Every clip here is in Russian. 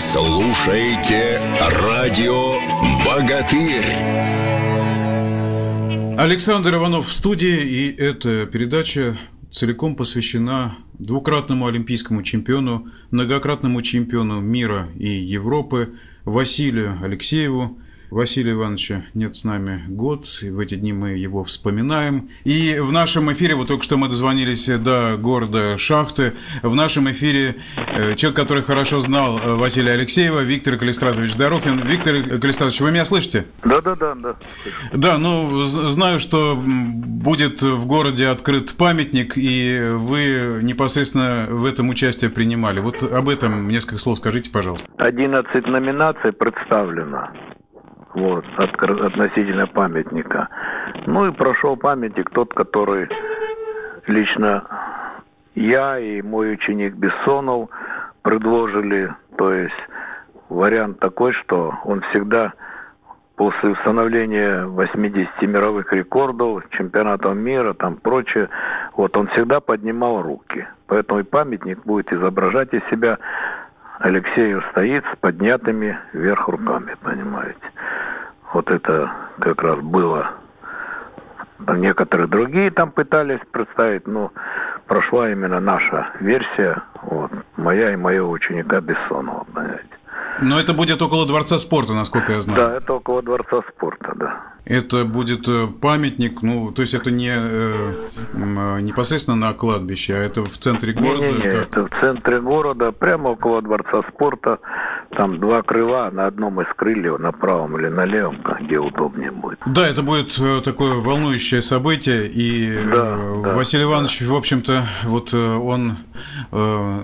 Слушаете радио «Богатырь». Александр Иванов в студии, и эта передача целиком посвящена двукратному олимпийскому чемпиону, многократному чемпиону мира и Европы Василию Алексееву, Василия Ивановича нет с нами год, и в эти дни мы его вспоминаем. И в нашем эфире, вот только что мы дозвонились до города Шахты, в нашем эфире э, человек, который хорошо знал э, Василия Алексеева, Виктор Калистратович Дорохин. Виктор Калистратович, вы меня слышите? Да, да, да, да. Да, ну, знаю, что будет в городе открыт памятник, и вы непосредственно в этом участие принимали. Вот об этом несколько слов скажите, пожалуйста. 11 номинаций представлено вот, от, относительно памятника. Ну и прошел памятник тот, который лично я и мой ученик Бессонов предложили, то есть вариант такой, что он всегда после установления 80 мировых рекордов, чемпионатов мира, там прочее, вот он всегда поднимал руки. Поэтому и памятник будет изображать из себя Алексею стоит с поднятыми вверх руками, понимаете. Вот это как раз было. Некоторые другие там пытались представить, но прошла именно наша версия, вот, моя и моего ученика Бессонова, понимаете. Но это будет около Дворца спорта, насколько я знаю. Да, это около Дворца спорта, да. Это будет э, памятник, ну, то есть это не э, э, непосредственно на кладбище, а это в центре города? Не, не, не, это в центре города, прямо около Дворца спорта. Там два крыла, на одном из крыльев, на правом или на левом, где удобнее будет. Да, это будет э, такое волнующее событие, и да, да. Василий Иванович, в общем-то, вот он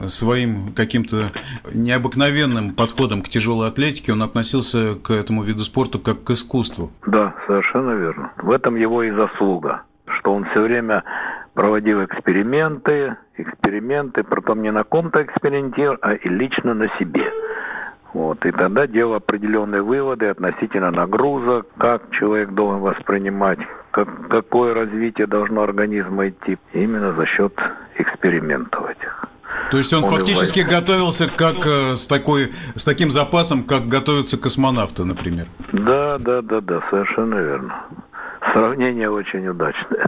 своим каким-то необыкновенным подходом к тяжелой атлетике, он относился к этому виду спорта как к искусству. Да, совершенно верно. В этом его и заслуга, что он все время проводил эксперименты, эксперименты, потом не на ком-то экспериментировал, а и лично на себе. Вот, и тогда делал определенные выводы относительно нагрузок, как человек должен воспринимать, как, какое развитие должно организма идти, именно за счет экспериментов этих. То есть он, он фактически его... готовился как э, с, такой, с таким запасом, как готовятся космонавты, например. Да, да, да, да, совершенно верно. Сравнение очень удачное.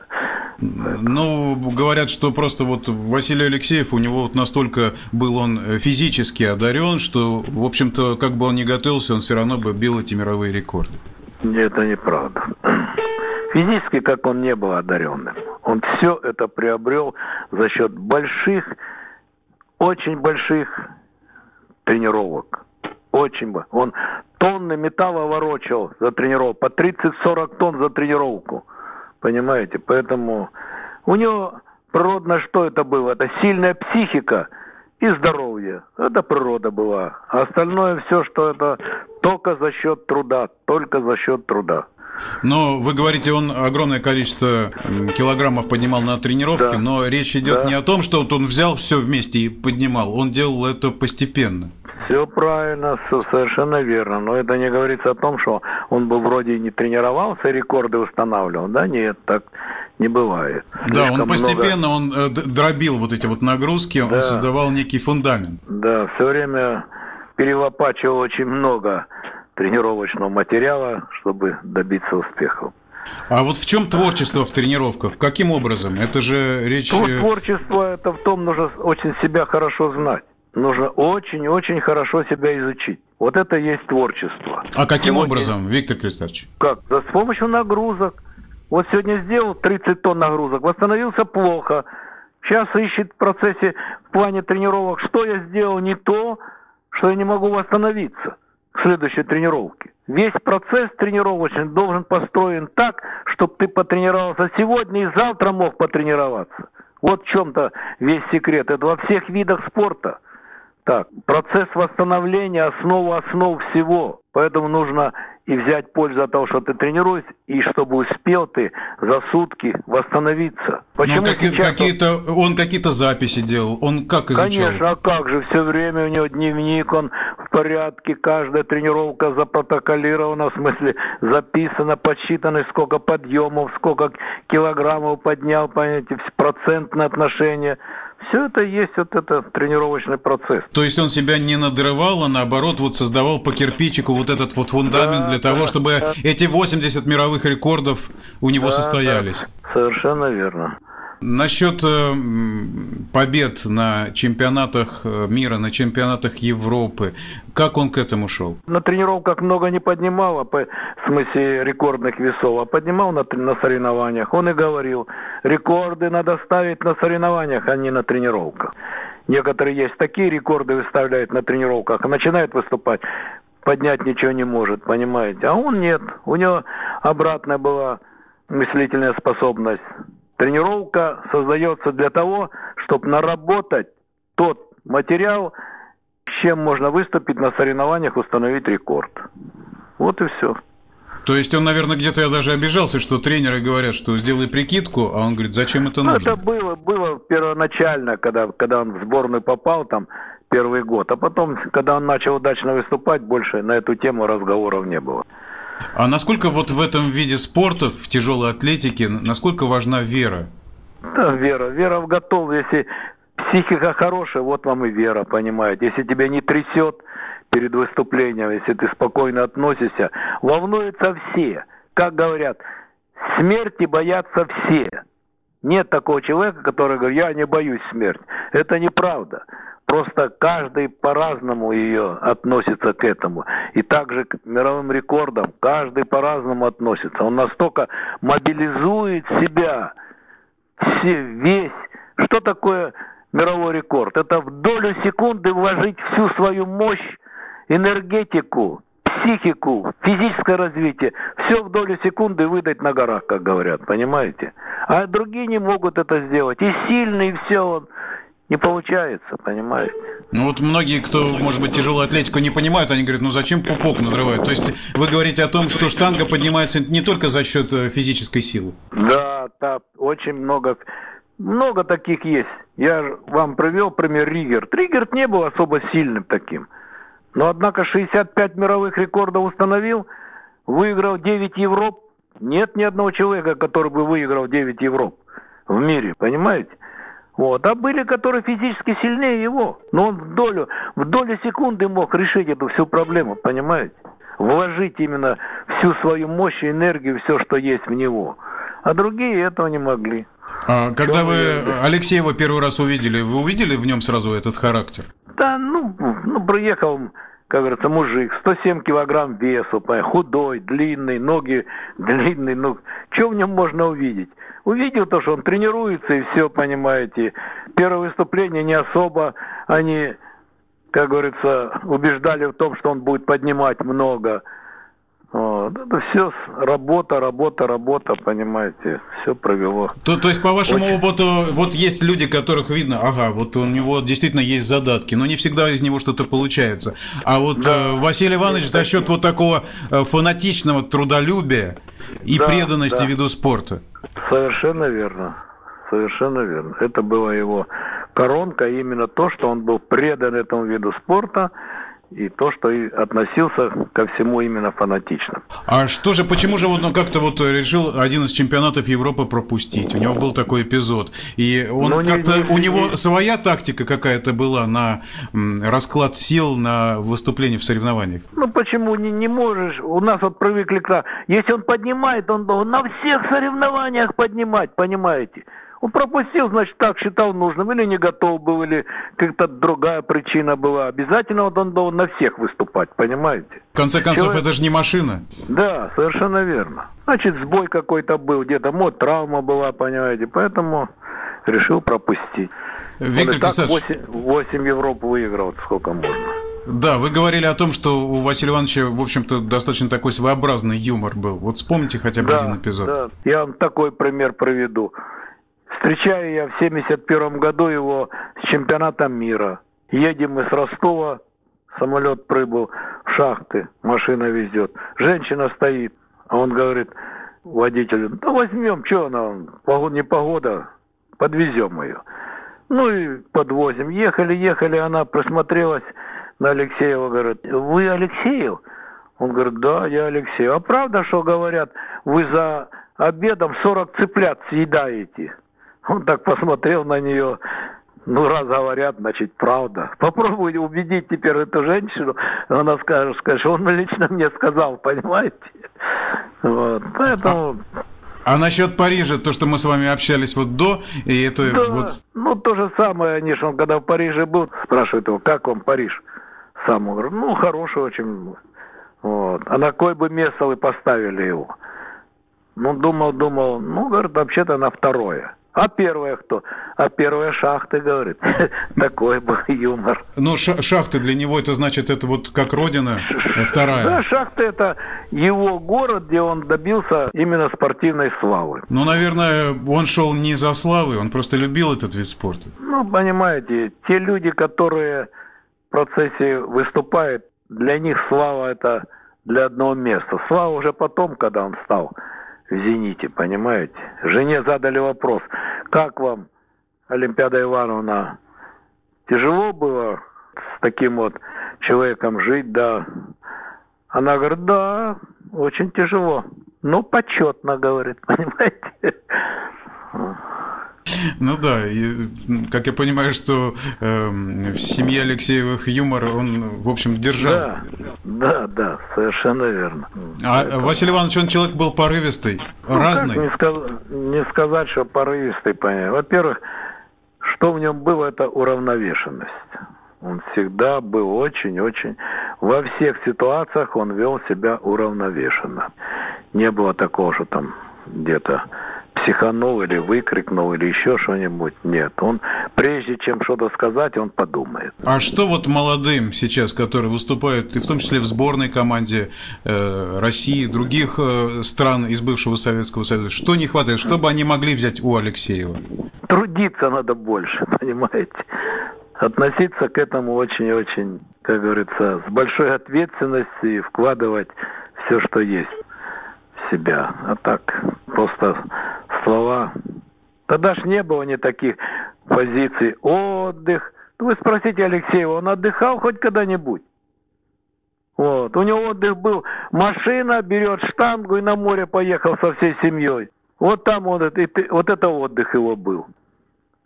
Ну, говорят, что просто вот Василий Алексеев, у него вот настолько был он физически одарен, что, в общем-то, как бы он ни готовился, он все равно бы бил эти мировые рекорды. Нет, это неправда. Физически, как он не был одаренным, он все это приобрел за счет больших очень больших тренировок. Очень бы. Он тонны металла ворочал за тренировку, по 30-40 тонн за тренировку. Понимаете? Поэтому у него природно что это было? Это сильная психика и здоровье. Это природа была. А остальное все, что это только за счет труда, только за счет труда. Но вы говорите, он огромное количество килограммов поднимал на тренировке, да. но речь идет да. не о том, что вот он взял все вместе и поднимал, он делал это постепенно. Все правильно, совершенно верно. Но это не говорится о том, что он бы вроде не тренировался, рекорды устанавливал. Да нет, так не бывает. Да, Слишком он постепенно много... он дробил вот эти вот нагрузки, да. он создавал некий фундамент. Да, все время перелопачивал очень много тренировочного материала, чтобы добиться успехов. А вот в чем творчество в тренировках? Каким образом? Это же речь... Ну, творчество это в том, нужно очень себя хорошо знать. Нужно очень-очень хорошо себя изучить. Вот это есть творчество. А каким сегодня... образом, Виктор Кристалевич? Как? Да с помощью нагрузок. Вот сегодня сделал 30 тонн нагрузок, восстановился плохо. Сейчас ищет в процессе, в плане тренировок, что я сделал не то, что я не могу восстановиться следующей тренировке. Весь процесс тренировочный должен построен так, чтобы ты потренировался сегодня и завтра мог потренироваться. Вот в чем-то весь секрет. Это во всех видах спорта. Так, процесс восстановления – основа основ всего. Поэтому нужно и взять пользу от того, что ты тренируешься, и чтобы успел ты за сутки восстановиться. Ну, Почему как, сейчас... какие-то, он какие-то записи делал, он как изучал? Конечно, а как же, все время у него дневник, он порядке, каждая тренировка запротоколирована, в смысле записана, подсчитано, сколько подъемов, сколько килограммов поднял, понимаете, процентное отношение. Все это есть вот это тренировочный процесс. То есть он себя не надрывал, а наоборот вот создавал по кирпичику вот этот вот фундамент да, для да, того, чтобы да. эти 80 мировых рекордов у него да, состоялись. Да. Совершенно верно. Насчет э, побед на чемпионатах э, мира, на чемпионатах Европы, как он к этому шел? На тренировках много не поднимал, а в смысле рекордных весов, а поднимал на, на соревнованиях. Он и говорил, рекорды надо ставить на соревнованиях, а не на тренировках. Некоторые есть такие рекорды выставляют на тренировках, а начинают выступать, поднять ничего не может, понимаете. А он нет, у него обратная была мыслительная способность. Тренировка создается для того, чтобы наработать тот материал, с чем можно выступить на соревнованиях, установить рекорд. Вот и все. То есть он, наверное, где-то я даже обижался, что тренеры говорят, что сделай прикидку, а он говорит, зачем это ну, нужно? Это было, было первоначально, когда, когда он в сборную попал, там, первый год. А потом, когда он начал удачно выступать, больше на эту тему разговоров не было. А насколько вот в этом виде спорта, в тяжелой атлетике, насколько важна вера? Да, вера. Вера в готов. Если психика хорошая, вот вам и вера, понимаете. Если тебя не трясет перед выступлением, если ты спокойно относишься, волнуются все. Как говорят, смерти боятся все. Нет такого человека, который говорит, я не боюсь смерти. Это неправда. Просто каждый по-разному ее относится к этому. И также к мировым рекордам каждый по-разному относится. Он настолько мобилизует себя, все, весь. Что такое мировой рекорд? Это в долю секунды вложить всю свою мощь, энергетику, психику, физическое развитие, все в долю секунды выдать на горах, как говорят, понимаете? А другие не могут это сделать. И сильный, все он не получается, понимаете? Ну вот многие, кто, может быть, тяжелую атлетику не понимают, они говорят, ну зачем пупок надрывать? То есть вы говорите о том, что штанга поднимается не только за счет э, физической силы? Да, да, очень много, много таких есть. Я вам привел пример Ригер. Ригер не был особо сильным таким. Но, однако, 65 мировых рекордов установил, выиграл 9 Европ. Нет ни одного человека, который бы выиграл 9 Европ в мире, понимаете? Вот. А были, которые физически сильнее его. Но он в долю, в долю секунды мог решить эту всю проблему, понимаете? Вложить именно всю свою мощь энергию, все, что есть в него. А другие этого не могли. А, когда вы Алексеева первый раз увидели, вы увидели в нем сразу этот характер? Да, ну, ну приехал, как говорится, мужик, 107 килограмм весу, худой, длинный, ноги длинные, ну, что в нем можно увидеть? Увидел то, что он тренируется, и все, понимаете. Первое выступление не особо они, как говорится, убеждали в том, что он будет поднимать много. Вот. Это все работа, работа, работа, понимаете, все провело. То, то есть, по вашему Очень... опыту, вот есть люди, которых видно, ага, вот у него действительно есть задатки, но не всегда из него что-то получается. А вот да, э, Василий Иванович за счет вот такого э, фанатичного трудолюбия и да, преданности да. виду спорта. Совершенно верно. Совершенно верно. Это была его коронка, именно то, что он был предан этому виду спорта, и то, что и относился ко всему именно фанатично. А что же, почему же вот он как-то вот решил один из чемпионатов Европы пропустить? У него был такой эпизод. И он ну, как-то, не, у него не... своя тактика какая-то была на расклад сил на выступление в соревнованиях? Ну почему не, не можешь? У нас вот привыкли к Если он поднимает, он должен на всех соревнованиях поднимать, понимаете? Он пропустил, значит, так считал нужным, или не готов был, или какая-то другая причина была. Обязательно вот он должен на всех выступать, понимаете? В конце концов, Человек... это же не машина. Да, совершенно верно. Значит, сбой какой-то был, где-то мод, травма была, понимаете, поэтому решил пропустить. Виктор так 8, 8 Европ выиграл, сколько можно. Да, вы говорили о том, что у Василия Ивановича, в общем-то, достаточно такой своеобразный юмор был. Вот вспомните хотя бы да, один эпизод. Да, я вам такой пример приведу. Встречаю я в 71 году его с чемпионатом мира. Едем мы с Ростова, самолет прибыл в шахты, машина везет. Женщина стоит, а он говорит водителю, да возьмем, что она, не погода, подвезем ее. Ну и подвозим. Ехали, ехали, она просмотрелась на Алексеева, говорит, вы Алексеев? Он говорит, да, я Алексеев. А правда, что говорят, вы за обедом 40 цыплят съедаете? Он так посмотрел на нее, Ну, раз говорят, значит, правда. Попробуй убедить теперь эту женщину, она скажет, скажет, он лично мне сказал, понимаете? Вот, поэтому... А, а насчет Парижа, то, что мы с вами общались вот до, и это да, вот... ну, то же самое, они он когда в Париже был, спрашивают его, как вам Париж? Сам он говорит, ну, хороший очень. Вот. А на кой бы место вы поставили его? Ну, думал, думал, ну, говорит, вообще-то на второе. А первое кто? А первая шахты, говорит. Такой был юмор. Ну, шахты для него это значит, это вот как родина, вторая. Да, шахты это его город, где он добился именно спортивной славы. Ну, наверное, он шел не за славой, он просто любил этот вид спорта. Ну, понимаете, те люди, которые в процессе выступают, для них слава это для одного места. Слава уже потом, когда он стал в «Зените», понимаете? Жене задали вопрос, как вам, Олимпиада Ивановна, тяжело было с таким вот человеком жить, да? Она говорит, да, очень тяжело. Ну, почетно, говорит, понимаете? Ну да, и, как я понимаю, что э, в семье Алексеевых юмор, он, в общем, держал. Да, да, да, совершенно верно. А Это... Василий Иванович, он человек был порывистый, ну, разный? не, сказ... не сказать, что порывистый, понятно. Во-первых, что в нем было, это уравновешенность. Он всегда был очень-очень... Во всех ситуациях он вел себя уравновешенно. Не было такого, что там где-то психанул или выкрикнул или еще что-нибудь. Нет, он прежде чем что-то сказать, он подумает. А что вот молодым сейчас, которые выступают, и в том числе в сборной команде э, России, других э, стран из бывшего Советского Союза, что не хватает, чтобы они могли взять у Алексеева? Трудиться надо больше, понимаете? Относиться к этому очень-очень, как говорится, с большой ответственностью и вкладывать все, что есть в себя. А так просто слова. Тогда ж не было ни таких позиций. Отдых. Вы спросите Алексеева, он отдыхал хоть когда-нибудь? Вот. У него отдых был. Машина берет штангу и на море поехал со всей семьей. Вот там это, вот это отдых его был.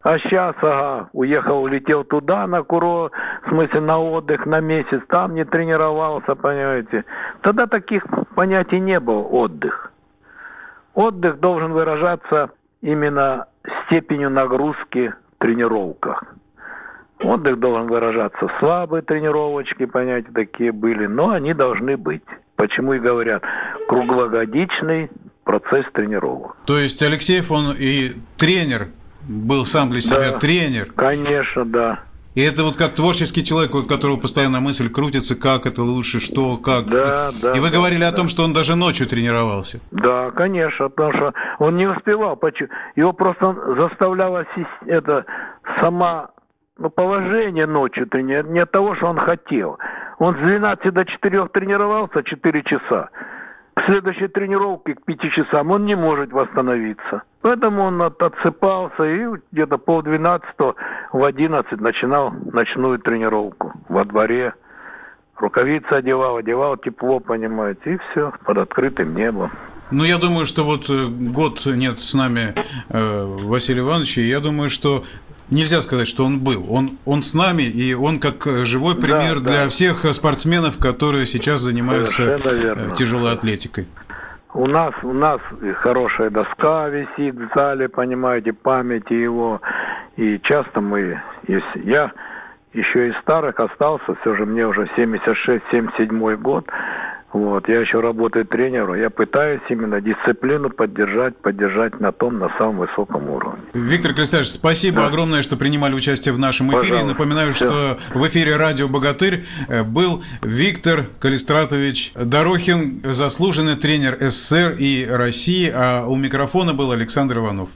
А сейчас, ага, уехал, улетел туда на курорт, в смысле на отдых, на месяц, там не тренировался, понимаете. Тогда таких понятий не было, отдых. Отдых должен выражаться именно степенью нагрузки в тренировках. Отдых должен выражаться слабые тренировочки, понятия такие были, но они должны быть. Почему и говорят, круглогодичный процесс тренировок. То есть Алексеев, он и тренер, был сам для себя да, тренер. Конечно, да. И это вот как творческий человек, у которого постоянно мысль крутится, как это лучше, что, как. Да, да. И вы да, говорили да. о том, что он даже ночью тренировался. Да, конечно, потому что он не успевал. Его просто заставляла это сама ну, положение ночью тренировать, не от того, что он хотел. Он с 12 до 4 тренировался 4 часа следующей тренировке, к пяти часам, он не может восстановиться. Поэтому он отсыпался и где-то пол двенадцатого в одиннадцать начинал ночную тренировку во дворе. Рукавицы одевал, одевал тепло, понимаете, и все, под открытым небом. Ну, я думаю, что вот э, год нет с нами э, Василия Ивановича, я думаю, что нельзя сказать, что он был. Он, он с нами, и он как живой пример да, для да. всех спортсменов, которые сейчас занимаются э, тяжелой атлетикой. У нас, у нас хорошая доска висит в зале, понимаете, памяти его. И часто мы, если я еще из старых остался, все же мне уже 76-77 год, вот, я еще работаю тренером, я пытаюсь именно дисциплину поддержать, поддержать на том, на самом высоком уровне. Виктор Крестович, спасибо да. огромное, что принимали участие в нашем эфире. Пожалуйста. Напоминаю, Все. что в эфире радио «Богатырь» э, был Виктор Калистратович Дорохин, заслуженный тренер СССР и России, а у микрофона был Александр Иванов.